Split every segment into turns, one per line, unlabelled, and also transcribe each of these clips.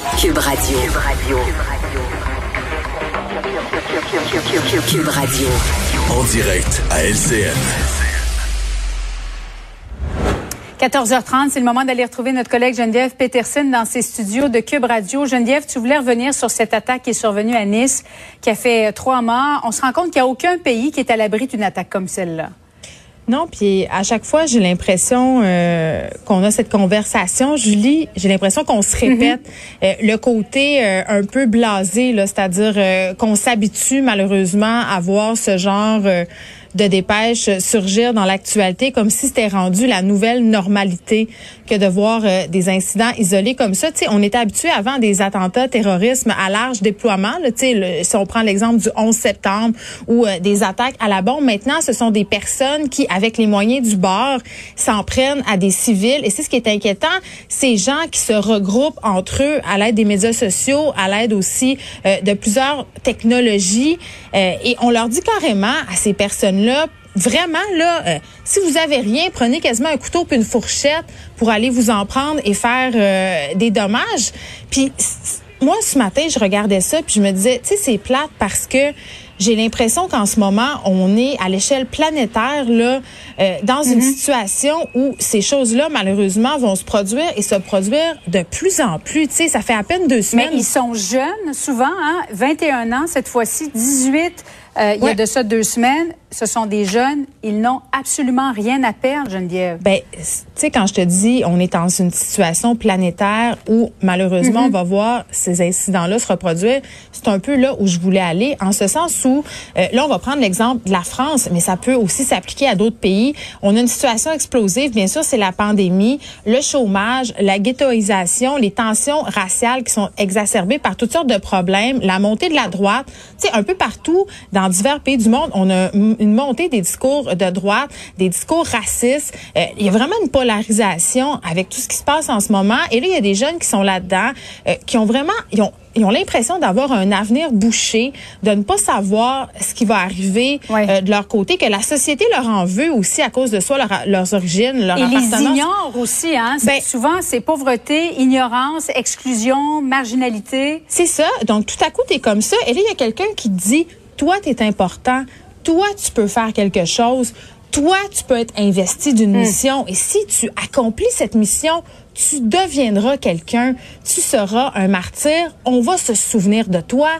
Cube Radio. Cube Radio. Cube Radio.
En direct à LCN.
14h30, c'est le moment d'aller retrouver notre collègue Geneviève Peterson dans ses studios de Cube Radio. Geneviève, tu voulais revenir sur cette attaque qui est survenue à Nice, qui a fait trois morts. On se rend compte qu'il n'y a aucun pays qui est à l'abri d'une attaque comme celle-là.
Non, puis à chaque fois, j'ai l'impression euh, qu'on a cette conversation. Julie, j'ai l'impression qu'on se répète euh, le côté euh, un peu blasé, là, c'est-à-dire qu'on s'habitue malheureusement à voir ce genre de dépêches surgir dans l'actualité comme si c'était rendu la nouvelle normalité que de voir euh, des incidents isolés comme ça. sais, on était habitué avant des attentats terrorisme à large déploiement. Là, le, si on prend l'exemple du 11 septembre ou euh, des attaques à la bombe, maintenant, ce sont des personnes qui, avec les moyens du bord, s'en prennent à des civils. Et c'est ce qui est inquiétant, ces gens qui se regroupent entre eux à l'aide des médias sociaux, à l'aide aussi euh, de plusieurs technologies. et on leur dit carrément à ces personnes là vraiment, là, euh, si vous avez rien, prenez quasiment un couteau puis une fourchette pour aller vous en prendre et faire euh, des dommages. Puis moi, ce matin, je regardais ça puis je me disais, tu sais, c'est plate parce que j'ai l'impression qu'en ce moment, on est à l'échelle planétaire là euh, dans une mm-hmm. situation où ces choses-là, malheureusement, vont se produire et se produire de plus en plus. Tu sais, ça fait à peine deux semaines.
Mais ils sont jeunes, souvent, hein, 21 ans cette fois-ci, 18 euh, il y a de ça deux semaines. Ce sont des jeunes. Ils n'ont absolument rien à perdre, Geneviève.
Ben, tu sais, quand je te dis, on est dans une situation planétaire où, malheureusement, on mhm. va voir ces incidents-là se reproduire. C'est un peu là où je voulais aller, en ce sens où, euh, là, on va prendre l'exemple de la France, mais ça peut aussi s'appliquer à d'autres pays. On a une situation explosive. Bien sûr, c'est la pandémie, le chômage, la ghettoisation, les tensions raciales qui sont exacerbées par toutes sortes de problèmes, la montée de la droite. Tu sais, un peu partout dans divers pays du monde, on a une montée des discours de droite, des discours racistes. Euh, il y a vraiment une polarisation avec tout ce qui se passe en ce moment. Et là, il y a des jeunes qui sont là-dedans, euh, qui ont vraiment, ils ont ils ont l'impression d'avoir un avenir bouché, de ne pas savoir ce qui va arriver euh, de leur côté, que la société leur en veut aussi à cause de soi, leurs origines, leur
Et
appartenance.
les ignorent aussi, hein. Ben, souvent, c'est pauvreté, ignorance, exclusion, marginalité.
C'est ça. Donc, tout à coup, tu es comme ça. Et là, il y a quelqu'un qui dit, toi, tu es important. Toi, tu peux faire quelque chose. Toi, tu peux être investi d'une hmm. mission. Et si tu accomplis cette mission, tu deviendras quelqu'un. Tu seras un martyr. On va se souvenir de toi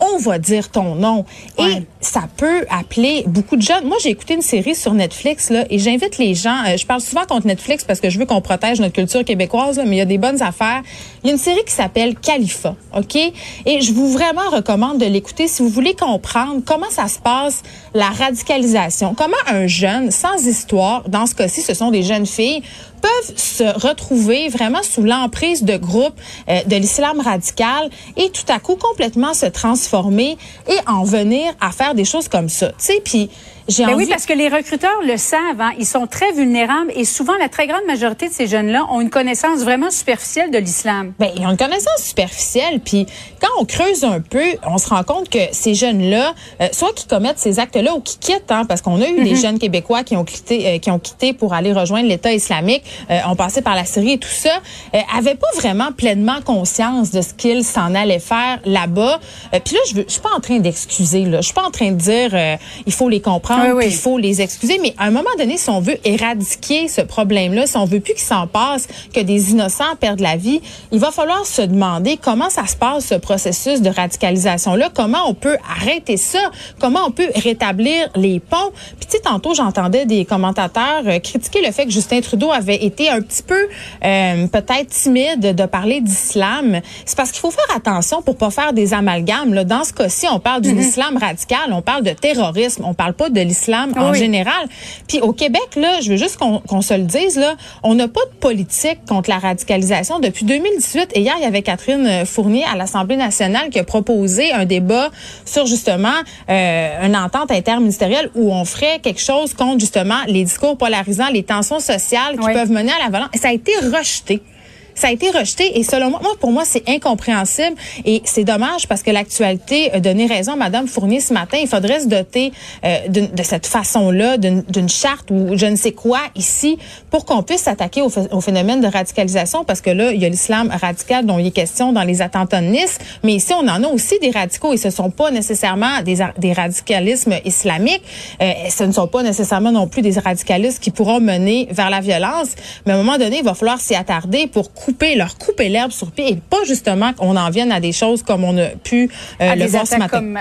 on va dire ton nom. Et ça peut appeler beaucoup de jeunes. Moi, j'ai écouté une série sur Netflix là, et j'invite les gens. Euh, je parle souvent contre Netflix parce que je veux qu'on protège notre culture québécoise, mais il y a des bonnes affaires. Il y a une série qui s'appelle Khalifa, ok? Et je vous vraiment recommande de l'écouter si vous voulez comprendre comment ça se passe la radicalisation, comment un jeune sans histoire, dans ce cas-ci, ce sont des jeunes filles, peuvent se retrouver vraiment sous l'emprise de groupes euh, de l'islam radical et tout à coup complètement se transformer et en venir à faire des choses comme ça. Tu sais,
ben oui, parce que les recruteurs le savent. Hein. Ils sont très vulnérables et souvent, la très grande majorité de ces jeunes-là ont une connaissance vraiment superficielle de l'islam.
Ben, ils ont une connaissance superficielle. Puis quand on creuse un peu, on se rend compte que ces jeunes-là, euh, soit qui commettent ces actes-là ou qui quittent, hein, parce qu'on a eu des mhm. jeunes Québécois qui ont quitté, euh, qui ont quitté pour aller rejoindre l'État islamique, euh, on passait par la Syrie et tout ça, euh, avaient pas vraiment pleinement conscience de ce qu'ils s'en allaient faire là-bas. Puis là, je, veux, je suis pas en train d'excuser. Là, je suis pas en train de dire il faut les comprendre il faut les excuser. Mais à un moment donné, si on veut éradiquer ce problème-là, si on veut plus qu'il s'en passe, que des innocents perdent la vie, il va falloir se demander comment ça se passe, ce processus de radicalisation-là, comment on peut arrêter ça, comment on peut rétablir les ponts? Puis tu sais, tantôt, j'entendais des commentateurs euh, critiquer le fait que Justin Trudeau avait été un petit peu euh, peut-être timide de parler d'islam. C'est parce qu'il faut faire attention pour pas faire des amalgames. Là. Dans ce cas-ci, on parle d'un mm-hmm. islam radical, on parle de terrorisme, on parle pas de l'islam en général. Puis au Québec, là, je veux juste qu'on se le dise, là, on n'a pas de politique contre la radicalisation depuis 2018. Et hier, il y avait Catherine Fournier à l'Assemblée nationale qui a proposé un débat sur justement euh, une entente interministérielle où on ferait quelque chose contre justement les discours polarisants, les tensions sociales qui peuvent mener à la violence. Et ça a été rejeté. Ça a été rejeté et selon moi, pour moi, c'est incompréhensible et c'est dommage parce que l'actualité a donné raison à Mme Fournier ce matin. Il faudrait se doter euh, de, cette façon-là, d'une charte ou je ne sais quoi ici pour qu'on puisse s'attaquer au, au, phénomène de radicalisation parce que là, il y a l'islam radical dont il est question dans les attentats de Nice, mais ici, on en a aussi des radicaux et ce sont pas nécessairement des, des radicalismes islamiques. Euh, ce ne sont pas nécessairement non plus des radicalismes qui pourront mener vers la violence. Mais à un moment donné, il va falloir s'y attarder pour couper, leur couper l'herbe sur pied et pas justement qu'on en vienne à des choses comme on a pu euh, le voir ce matin.
Comme